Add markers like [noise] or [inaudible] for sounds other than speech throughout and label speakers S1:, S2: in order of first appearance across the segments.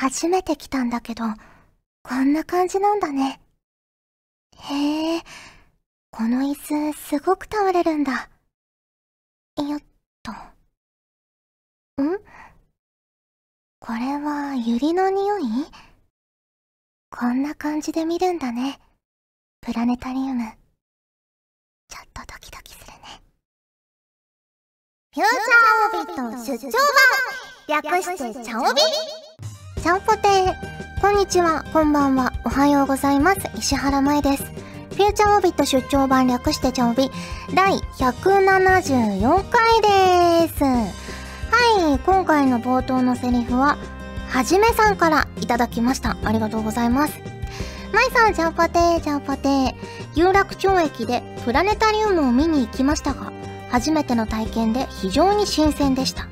S1: 初めて来たんだけど、こんな感じなんだね。へえ、この椅子すごく倒れるんだ。よっと。ん？これはユリの匂い？こんな感じで見るんだね。プラネタリウム。ちょっとドキドキするね。フューチャーオビット出張版略してチャオビチャオポテーこんにちは、こんばんは、おはようございます。石原舞です。フューチャーオビット出張版略してチャオビ第174回です。はい、今回の冒頭のセリフは、はじめさんからいただきました。ありがとうございます。まいさん、ジャンポテー、ジャンポテー。有楽町駅でプラネタリウムを見に行きましたが、初めての体験で非常に新鮮でした。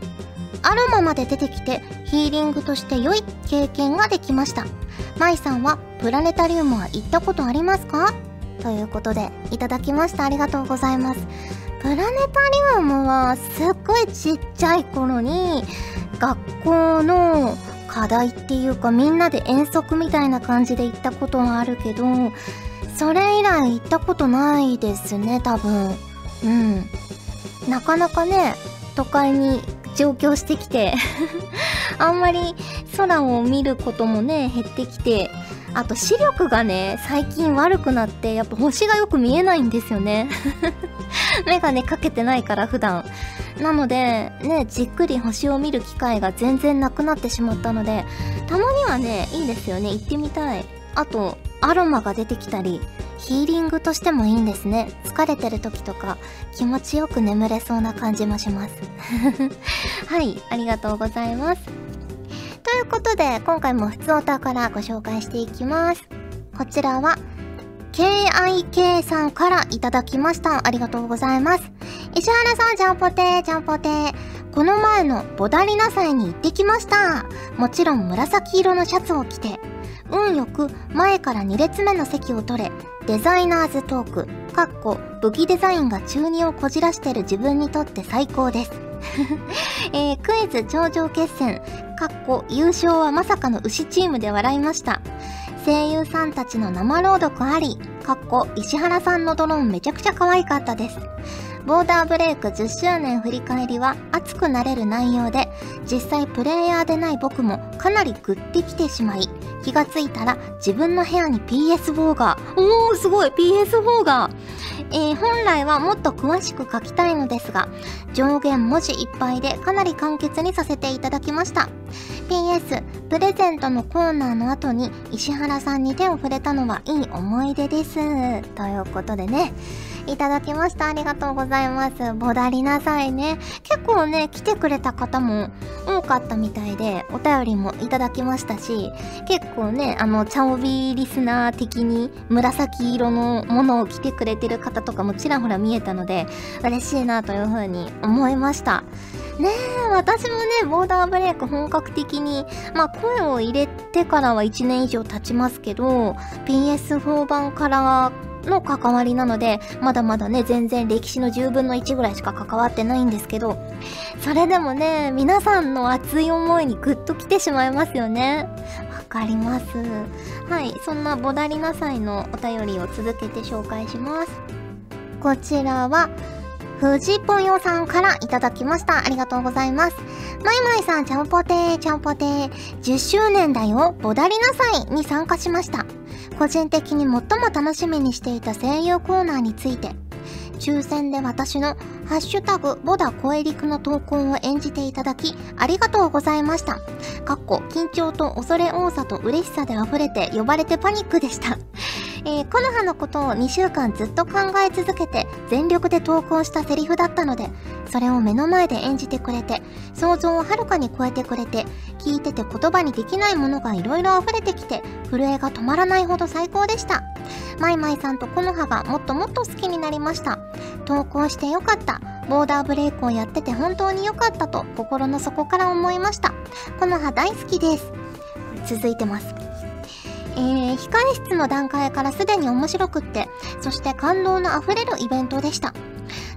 S1: アロマまで出てきてヒーリングとして良い経験ができました。まいさんはプラネタリウムは行ったことありますか？ということで、いただきました。ありがとうございます。プラネタリウムはすっごいちっちゃい頃に学校の課題っていうかみんなで遠足みたいな感じで行ったことはあるけど、それ以来行ったことないですね、多分。うん。なかなかね、都会に上京してきて [laughs] あんまり空を見ることもね、減ってきて、あと視力がね、最近悪くなって、やっぱ星がよく見えないんですよねメガネかけてないから普段。なので、ね、じっくり星を見る機会が全然なくなってしまったので、たまにはね、いいですよね。行ってみたい。あと、アロマが出てきたり、ヒーリングとしてもいいんですね。疲れてる時とか、気持ちよく眠れそうな感じもします。[laughs] はい、ありがとうございます。ということで、今回も普通オタからご紹介していきます。こちらは、KIK さんからいただきました。ありがとうございます。石原さん、ジャンポテー、ジャンポテー。この前のボダリナ祭に行ってきました。もちろん紫色のシャツを着て、運よく前から2列目の席を取れ、デザイナーズトーク、かっこ武器デザインが中二をこじらしてる自分にとって最高です。[laughs] えー、クイズ頂上決戦、かっこ優勝はまさかの牛チームで笑いました。声優さんたちの生朗読あり、かっこ石原さんのドローンめちゃくちゃ可愛かったです。ボーダーブレイク10周年振り返りは熱くなれる内容で、実際プレイヤーでない僕もかなりグッてきてしまい、気がついたら自分の部屋に PS4 が、おーすごい PS4 がえー、本来はもっと詳しく書きたいのですが、上限文字いっぱいでかなり簡潔にさせていただきました。PS、プレゼントのコーナーの後に石原さんに手を触れたのはいい思い出です。ということでね、いただきました。ありがとうございます。ボダりなさいね。結構ね、来てくれた方も多かったみたいで、お便りもいただきましたし、結構ね、あの、チャオビーリスナー的に紫色のものを着てくれてる方とかもちらほら見えたので、嬉しいなというふうに思いました。ねえ、私もね、ボーダーブレイク本格的に、まあ声を入れてからは1年以上経ちますけど、PS4 版からの関わりなので、まだまだね、全然歴史の10分の1ぐらいしか関わってないんですけど、それでもね、皆さんの熱い思いにグッと来てしまいますよね。わかります。はい、そんなボダリナ祭のお便りを続けて紹介します。こちらは、藤ぽよさんからいただきました。ありがとうございます。まいまいさん、ちゃんぽてー、ちゃんぽてー。10周年だよ、ボダリナ祭に参加しました。個人的に最も楽しみにしていた声優コーナーについて、抽選で私のハッシュタグボダ声陸の投稿を演じていただき、ありがとうございました。かっこ、緊張と恐れ多さと嬉しさで溢れて呼ばれてパニックでした。えー、コノハのことを2週間ずっと考え続けて全力で投稿したセリフだったので、それを目の前で演じてくれて、想像をはるかに超えてくれて、聞いてて言葉にできないものが色々溢れてきて、震えが止まらないほど最高でした。マイマイさんとコノハがもっともっと好きになりました。投稿してよかった。ボーダーブレイクをやってて本当に良かったと心の底から思いました。コノハ大好きです。続いてます。えー、控え室の段階からすでに面白くって、そして感動の溢れるイベントでした。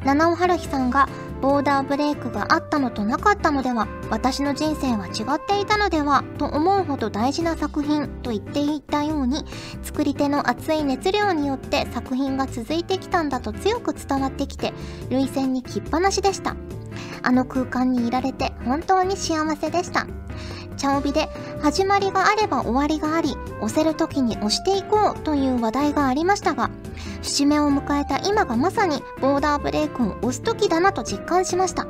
S1: 七尾春日さんがボーダーブレイクがあったのとなかったのでは私の人生は違っていたのではと思うほど大事な作品と言っていたように作り手の熱い熱量によって作品が続いてきたんだと強く伝わってきて涙腺にきっぱなしでしたあの空間にいられて本当に幸せでした茶帯で始まりがあれば終わりがあり押せる時に押していこうという話題がありましたが節目を迎えた今がまさにボーダーブレイクを押す時だなと実感しました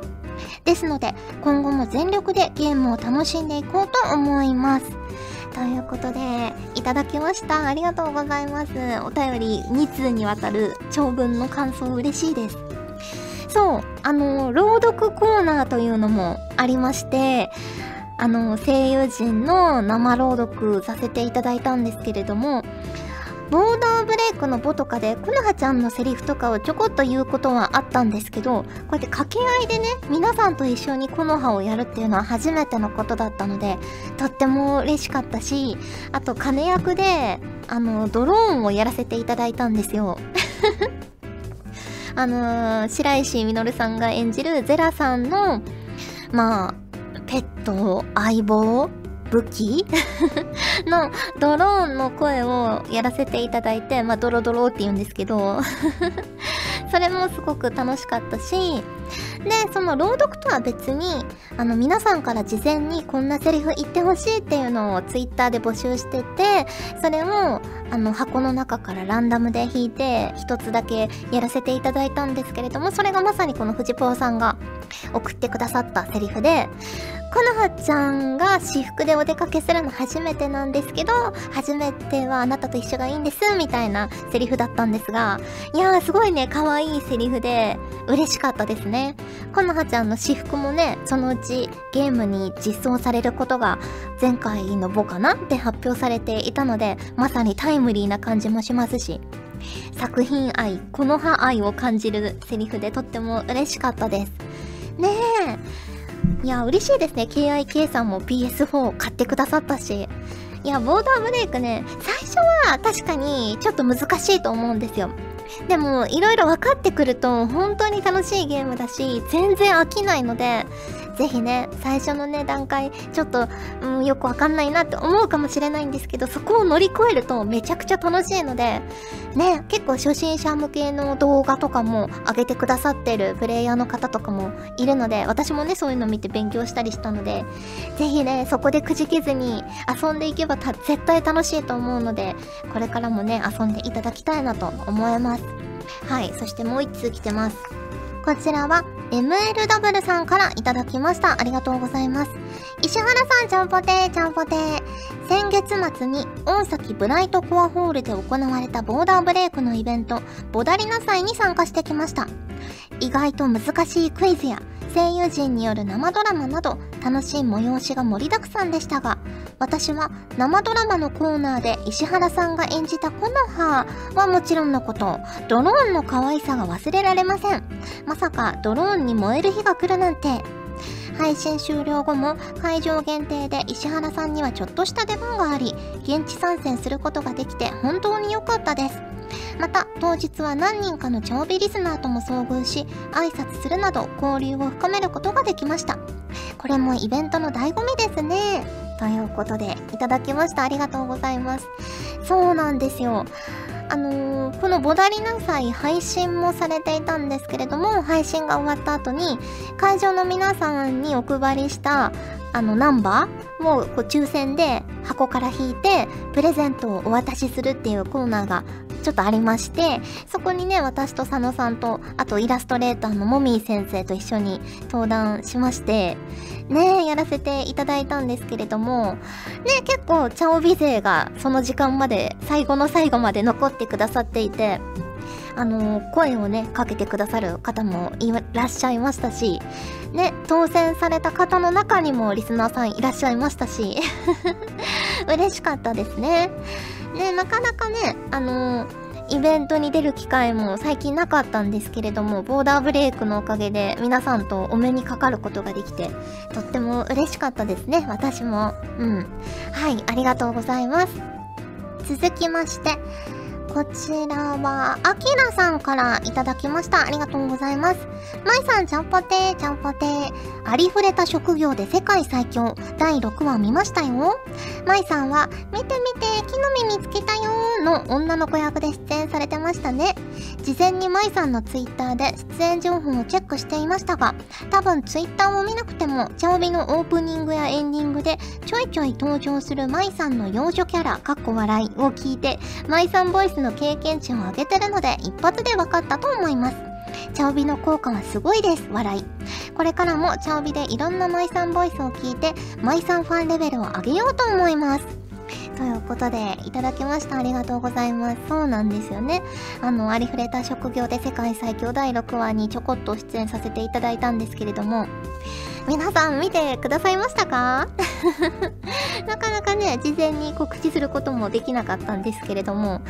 S1: ですので今後も全力でゲームを楽しんでいこうと思いますということで、いただきました。ありがとうございます。お便り2通にわたる長文の感想嬉しいです。そう、あの、朗読コーナーというのもありまして、あの、声優陣の生朗読させていただいたんですけれども、ボーダーブレイクのボとかで、コノハちゃんのセリフとかをちょこっと言うことはあったんですけど、こうやって掛け合いでね、皆さんと一緒にコノハをやるっていうのは初めてのことだったので、とっても嬉しかったし、あと、金役で、あの、ドローンをやらせていただいたんですよ。[laughs] あのー、白石稔さんが演じるゼラさんの、まあ、ペット、相棒、武器？[laughs] のドローンの声をやらせていただいて、まあ、ドロドロって言うんですけど [laughs] それもすごく楽しかったし、で、その朗読とは別に、あの、皆さんから事前にこんなセリフ言ってほしいっていうのをツイッターで募集してて、それを、あの、箱の中からランダムで引いて、一つだけやらせていただいたんですけれども、それがまさにこの藤ぽーさんが送ってくださったセリフで、このはちゃんが私服でお出かけするの初めてなんですけど、初めてはあなたと一緒がいいんです、みたいなセリフだったんですが、いやーすごいね、可愛いセリフで、嬉しかったですね。このはちゃんの私服もね、そのうちゲームに実装されることが前回のボかなって発表されていたので、まさにタイムリーな感じもしますし、作品愛、この葉愛を感じるセリフでとっても嬉しかったです。ねえ。いや、嬉しいですね。KIK さんも PS4 を買ってくださったし。いや、ボーダーブレイクね、最初は確かにちょっと難しいと思うんですよ。でも、いろいろ分かってくると、本当に楽しいゲームだし、全然飽きないので、ぜひね、最初のね、段階、ちょっと、うん、よくわかんないなって思うかもしれないんですけど、そこを乗り越えるとめちゃくちゃ楽しいので、ね、結構初心者向けの動画とかも上げてくださってるプレイヤーの方とかもいるので、私もね、そういうの見て勉強したりしたので、ぜひね、そこでくじけずに遊んでいけば絶対楽しいと思うので、これからもね、遊んでいただきたいなと思います。はい、そしてもう一通来てます。こちらは MLW さんからいただきました。ありがとうございます。石原さん、ちゃんぽてー、ちゃんぽてー。先月末に大崎ブライトコアホールで行われたボーダーブレイクのイベント、ボダリナ祭に参加してきました。意外と難しいクイズや声優陣による生ドラマなど楽しい催しが盛りだくさんでしたが、私は生ドラマのコーナーで石原さんが演じたコノハはもちろんのこと、ドローンの可愛さが忘れられません。まさかドローンに燃える日が来るなんて。配信終了後も会場限定で石原さんにはちょっとした出番があり、現地参戦することができて本当に良かったです。また当日は何人かの長尾リスナーとも遭遇し挨拶するなど交流を深めることができました。これもイベントの醍醐味ですね。ということでいただきました。ありがとうございます。そうなんですよ。あのー、このボダリナ祭配信もされていたんですけれども、配信が終わった後に、会場の皆さんにお配りした、あの、ナンバーもこう抽選で箱から引いて、プレゼントをお渡しするっていうコーナーがちょっとありまして、そこにね、私と佐野さんと、あとイラストレーターのもみー先生と一緒に登壇しまして、ね、やらせていただいたんですけれども、ね、結構、チャオビ勢がその時間まで、最後の最後まで残ってくださっていて、あの、声をね、かけてくださる方もいらっしゃいましたし、ね、当選された方の中にもリスナーさんいらっしゃいましたし、[laughs] 嬉しかったですね。ね、なかなかね、あのーイベントに出る機会も最近なかったんですけれども、ボーダーブレイクのおかげで皆さんとお目にかかることができて、とっても嬉しかったですね、私も。うん。はい、ありがとうございます。続きまして、こちらは、あきらさんからいただきました。ありがとうございます。まいさん、ちゃんぽてー、ちゃんぽてー。ありふれた職業で世界最強。第6話見ましたよ。まいさんは、見て見て、木の実見つけたよーの女の子役で出演されてましたね。事前にまいさんのツイッターで出演情報をチェックしていましたが、多分ツイッターを見なくても、チャオビのオープニングやエンディングでちょいちょい登場するまいさんの幼女キャラ、かっこ笑いを聞いて、まいさんボイスの経験値を上げてるので一発で分かったと思います。チャオビの効果はすごいです。笑い。これからもチャオビでいろんなマイさんボイスを聞いて、マイさんファンレベルを上げようと思います。ということで、いただきました。ありがとうございます。そうなんですよね。あの、ありふれた職業で世界最強第6話にちょこっと出演させていただいたんですけれども、皆さん見てくださいましたか？[laughs] なかなかね、事前に告知することもできなかったんですけれども、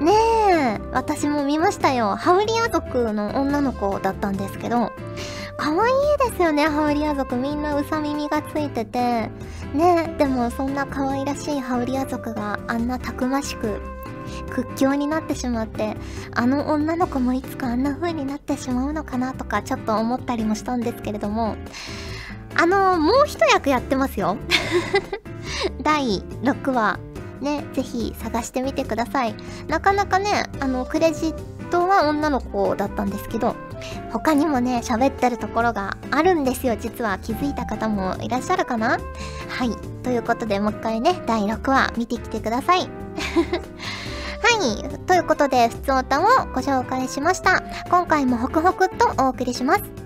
S1: ねえ、私も見ましたよ。ハウリア族の女の子だったんですけど、可愛いですよね、ハウリア族。みんなうさ耳がついてて。ねでもそんな可愛らしいハウリア族があんなたくましく屈強になってしまってあの女の子もいつかあんな風になってしまうのかなとかちょっと思ったりもしたんですけれどもあのもう一役やってますよ第6話ねぜひ探してみてくださいなかなかねあのクレジットは女の子だったんですけど他にもね喋ってるところがあるんですよ実は気づいた方もいらっしゃるかな？はいということでもう一回ね第6話見てきてください [laughs] はい。ということで、ふつおたをご紹介しました。今回もホクホクとお送りします。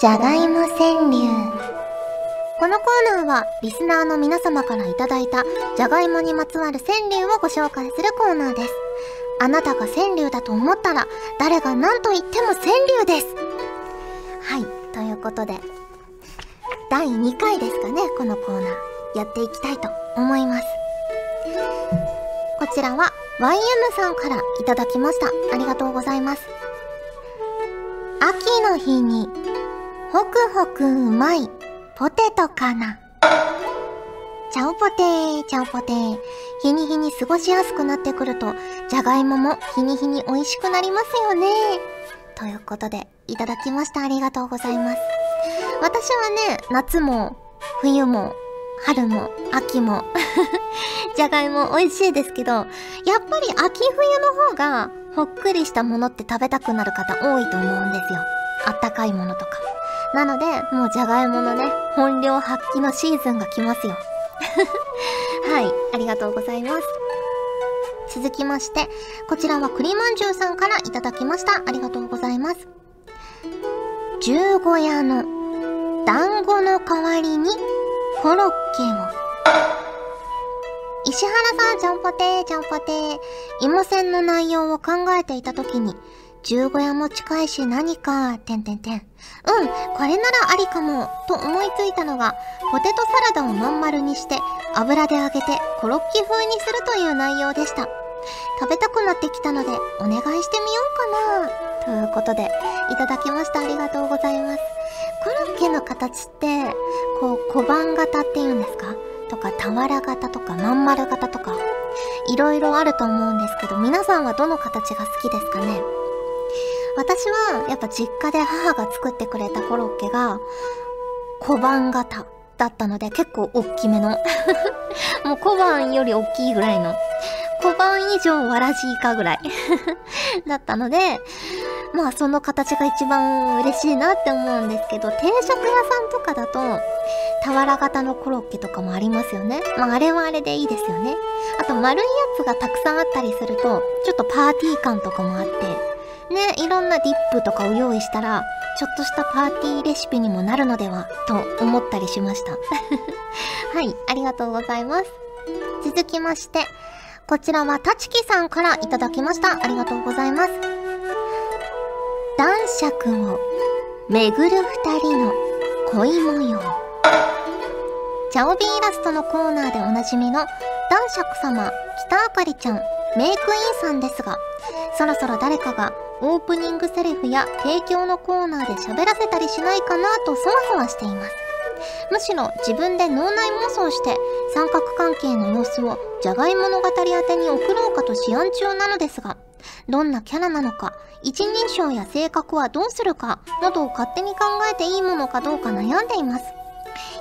S1: じゃがいも川柳。このコーナーはリスナーの皆様からいただいたじゃがいもにまつわる川柳をご紹介するコーナーです。あなたが川柳だと思ったら誰が何と言っても川柳です。はい、ということで第2回ですかね、このコーナーやっていきたいと思います。こちらは YM さんからいただきました。ありがとうございます。秋の日にホクホクうまいポテトかな。チャオポテー、チャオポテー。日に日に過ごしやすくなってくると、じゃがいもも日に日に美味しくなりますよね。ということで、いただきました。ありがとうございます。私はね、夏も、冬も、春も、秋も [laughs] じゃがいも美味しいですけど、やっぱり秋冬の方が、ほっくりしたものって食べたくなる方多いと思うんですよ。あったかいものとか。なので、もうじゃがいものね、本領発揮のシーズンが来ますよ。[laughs] はい、ありがとうございます。続きまして、こちらは栗まんじゅうさんからいただきました。ありがとうございます。十五夜の団子の代わりにコロッケを。石原さん、ちゃんぽてー、ちゃんぽてー。芋線の内容を考えていた時に、十五夜も近いし何か、てんてんてん。うん、これならありかも、と思いついたのが、ポテトサラダをまん丸にして、油で揚げてコロッケ風にするという内容でした。食べたくなってきたので、お願いしてみようかな。ということで、いただきました。ありがとうございます。コロッケの形って、こう、小判型っていうんですか？とか、俵型とか、まん丸型とか、いろいろあると思うんですけど、皆さんはどの形が好きですかね？私はやっぱ実家で母が作ってくれたコロッケが小判型だったので結構大きめの。[laughs] もう小判より大きいぐらいの。小判以上わらじいかぐらい。[laughs] だったのでまあその形が一番嬉しいなって思うんですけど定食屋さんとかだと俵型のコロッケとかもありますよね。まああれはあれでいいですよね。あと丸いやつがたくさんあったりするとちょっとパーティー感とかもあってね、いろんなディップとかを用意したら、ちょっとしたパーティーレシピにもなるのでは、と思ったりしました。[laughs] はい、ありがとうございます。続きまして、こちらはたちきさんからいただきました。ありがとうございます。男爵を巡る二人の恋模様。チャオビーイラストのコーナーでおなじみの男爵様、北あかりちゃん、メイクインさんですが、そろそろ誰かがオープニングセリフや提供のコーナーで喋らせたりしないかなとそわそわしています。むしろ自分で脳内妄想して三角関係の様子をじゃがい物語り宛てに送ろうかと思案中なのですが、どんなキャラなのか、一人称や性格はどうするか、などを勝手に考えていいものかどうか悩んでいます。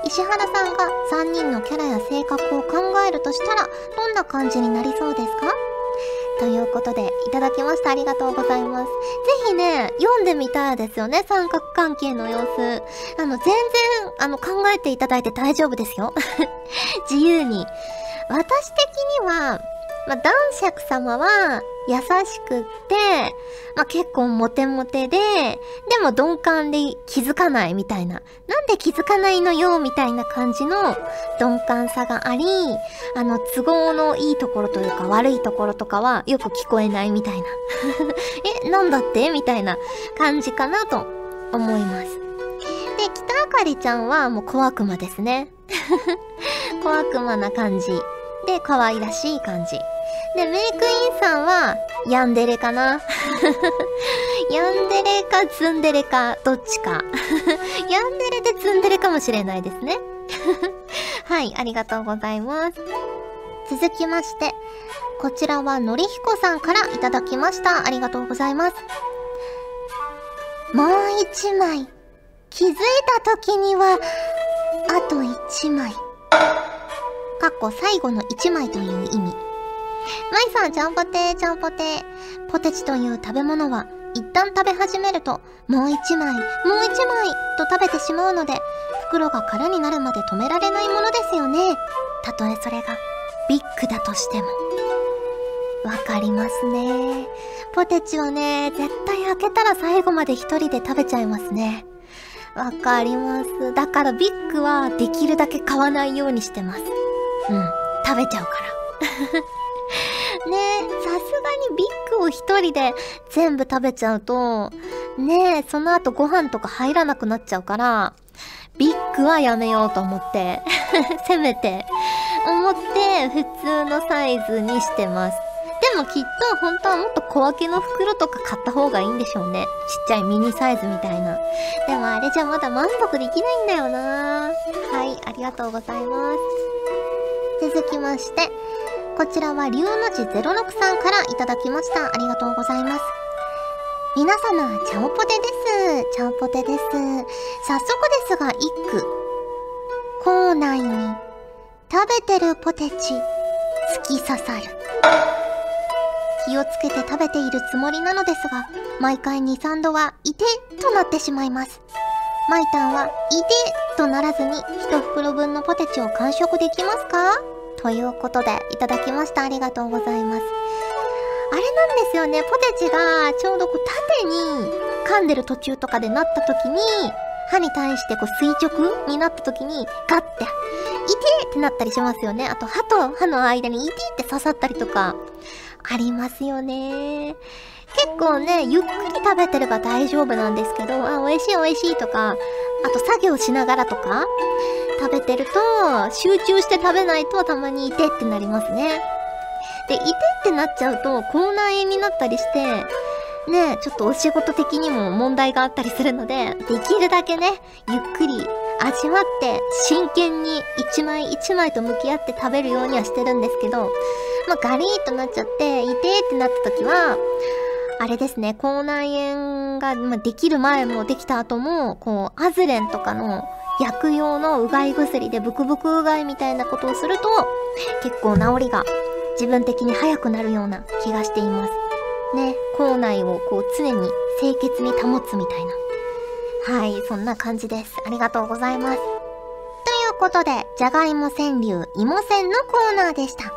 S1: 石原さんが3人のキャラや性格を考えるとしたら、どんな感じになりそうですか？ということで、いただきました。ありがとうございます。ぜひね、読んでみたいですよね。三角関係の様子。あの、全然、あの、考えていただいて大丈夫ですよ。[laughs] 自由に。私的には、まあ、男爵様は優しくって、まあ、結構モテモテで、でも鈍感で気づかないみたいな。なんで気づかないのよみたいな感じの鈍感さがあり、あの、都合のいいところというか悪いところとかはよく聞こえないみたいな。[laughs] え、なんだってみたいな感じかなと思います。で、北あかりちゃんはもう小悪魔ですね。[laughs] 小悪魔な感じ。で、可愛らしい感じ。で、メイクインさんは、ヤンデレかな？[laughs] ヤンデレかツンデレか、どっちか。[laughs] ヤンデレでツンデレかもしれないですね。[laughs] はい、ありがとうございます。続きまして、こちらはのりひこさんからいただきました。ありがとうございます。もう一枚。気づいた時には、あと一枚。かっこ最後の一枚という意味。マイさん、ちゃんぽてちゃんぽてポテチという食べ物は、一旦食べ始めると、もう一枚、もう一枚と食べてしまうので、袋が空になるまで止められないものですよね。たとえそれが、ビッグだとしても。わかりますね。ポテチはね、絶対開けたら最後まで一人で食べちゃいますね。わかります。だからビッグはできるだけ買わないようにしてます。うん。食べちゃうから。[laughs] ねえさすがにビッグを一人で全部食べちゃうと、ねえその後ご飯とか入らなくなっちゃうから、ビッグはやめようと思って、[laughs] せめて、思って普通のサイズにしてます。でもきっと本当はもっと小分けの袋とか買った方がいいんでしょうね。ちっちゃいミニサイズみたいな。でもあれじゃまだ満足できないんだよなはい、ありがとうございます。続きまして、こちらは龍の字06さんからいただきました。ありがとうございます。皆様、ちゃんぽてです。ちゃんぽてです。早速ですが、一句。校内に食べてるポテチ突き刺さる。気をつけて食べているつもりなのですが、毎回2、3度はいてとなってしまいます。マイタンはいてとならずに1袋分のポテチを完食できますか？ということで、いただきました。ありがとうございます。あれなんですよね、ポテチがちょうどこう縦に噛んでる途中とかでなった時に、歯に対してこう垂直になった時にガッて、いてってなったりしますよね。あと歯と歯の間にいてって刺さったりとか、ありますよね。結構ね、ゆっくり食べてれば大丈夫なんですけど、あ、美味しい美味しいとか、あと作業しながらとか、食べてると、集中して食べないとたまにいてってなりますね。で、いてってなっちゃうと、口内炎になったりして、ね、ちょっとお仕事的にも問題があったりするので、できるだけね、ゆっくり味わって、真剣に一枚一枚と向き合って食べるようにはしてるんですけど、まあ、ガリーとなっちゃって、いてってなった時は、あれですね、口内炎が、ま、できる前もできた後も、こう、アズレンとかの薬用のうがい薬でブクブクうがいみたいなことをすると、結構治りが自分的に早くなるような気がしています。ね、口内をこう常に清潔に保つみたいな。はい、そんな感じです。ありがとうございます。ということで、じゃがいも川柳、芋川のコーナーでした。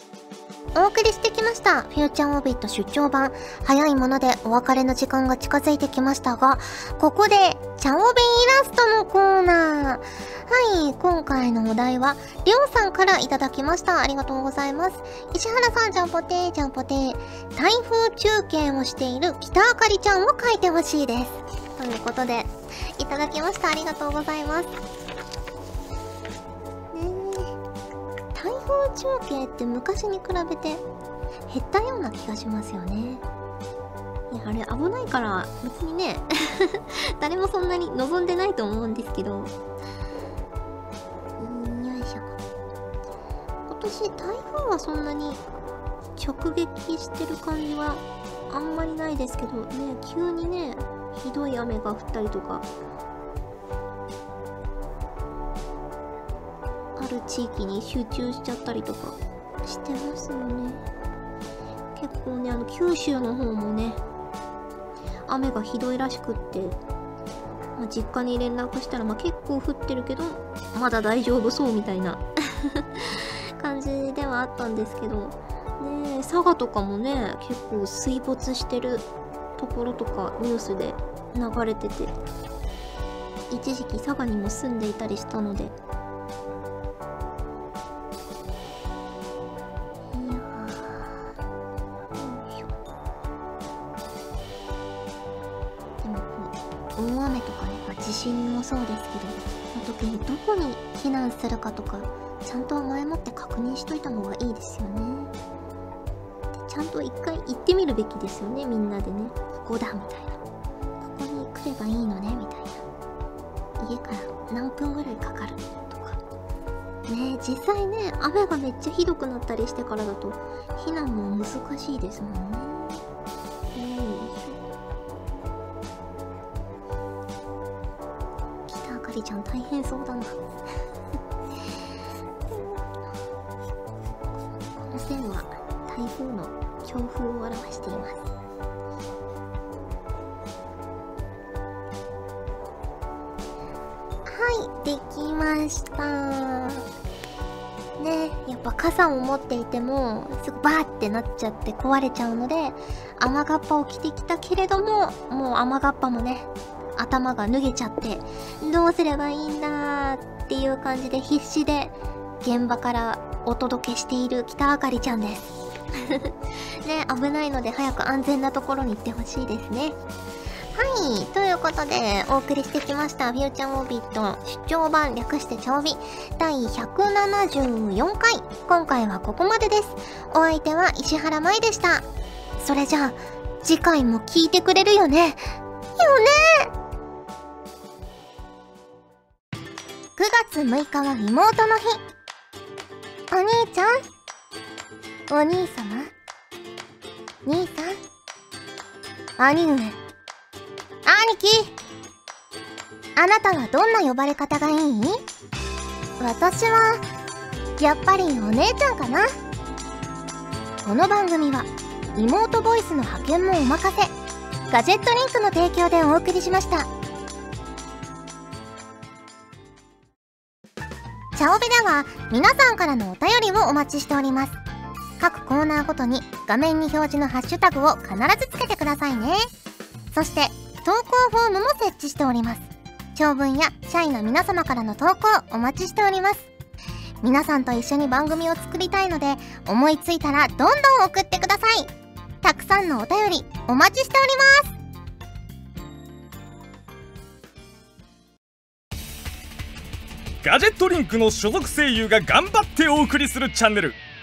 S1: お送りしてきました。フューチャーオービット出張版。早いものでお別れの時間が近づいてきましたが、ここで、チャオビンイラストのコーナー。はい、今回のお題は、りょうさんからいただきました。ありがとうございます。石原さん、ジャンポテー、ジャンポテー。台風中継をしている北あかりちゃんを描いてほしいです。ということで、いただきました。ありがとうございます。中継って昔に比べて減ったような気がしますよね。いや、あれ危ないから別にね [laughs] 誰もそんなに望んでないと思うんですけど。よいしょ。今年台風はそんなに直撃してる感じはあんまりないですけどね、急にね、ひどい雨が降ったりとかる地域に集中しちゃったりとかしてますよね。結構ねあの九州の方もね雨がひどいらしくって、まあ、実家に連絡したら、まあ、結構降ってるけどまだ大丈夫そうみたいな [laughs] 感じではあったんですけどね佐賀とかもね結構水没してるところとかニュースで流れてて一時期佐賀にも住んでいたりしたので大雨とかね、まあ、地震もそうですけどその時にどこに避難するかとかちゃんと前もって確認しといた方がいいですよね。ちゃんと一回行ってみるべきですよねみんなでね。ここだみたいな。ここに来ればいいのねみたいな。家から何分ぐらいかかるとか。ね実際ね雨がめっちゃひどくなったりしてからだと避難も難しいですもんね。台風の強風を表しています。はいできました。ねやっぱ傘を持っていてもすぐバーってなっちゃって壊れちゃうので雨がっぱを着てきたけれどももう雨がっぱもね頭が脱げちゃってどうすればいいんだっていう感じで必死で現場からお届けしている北あかりちゃんです。ね危ないので早く安全なところに行ってほしいですねはい。ということで、お送りしてきました、フューチャーオービット出張版略して調備第174回。今回はここまでです。お相手は石原舞でした。それじゃあ、次回も聞いてくれるよね。よね !9 月6日は妹の日。お兄ちゃんお兄様？兄さん？兄上。兄貴。あなたはどんな呼ばれ方がいい？私はやっぱりお姉ちゃんかな。この番組は妹ボイスの派遣もお任せ。ガジェットリンクの提供でお送りしました。チャオベでは皆さんからのお便りをお待ちしております。各コーナーごとに画面に表示のハッシュタグを必ずつけてくださいねそして投稿フォームも設置しております。長文や社員の皆様からの投稿お待ちしております。皆さんと一緒に番組を作りたいので、思いついたらどんどん送ってください。たくさんのお便りお待ちしております。
S2: ガジェットリンクの所属声優が頑張ってお送りするチャンネル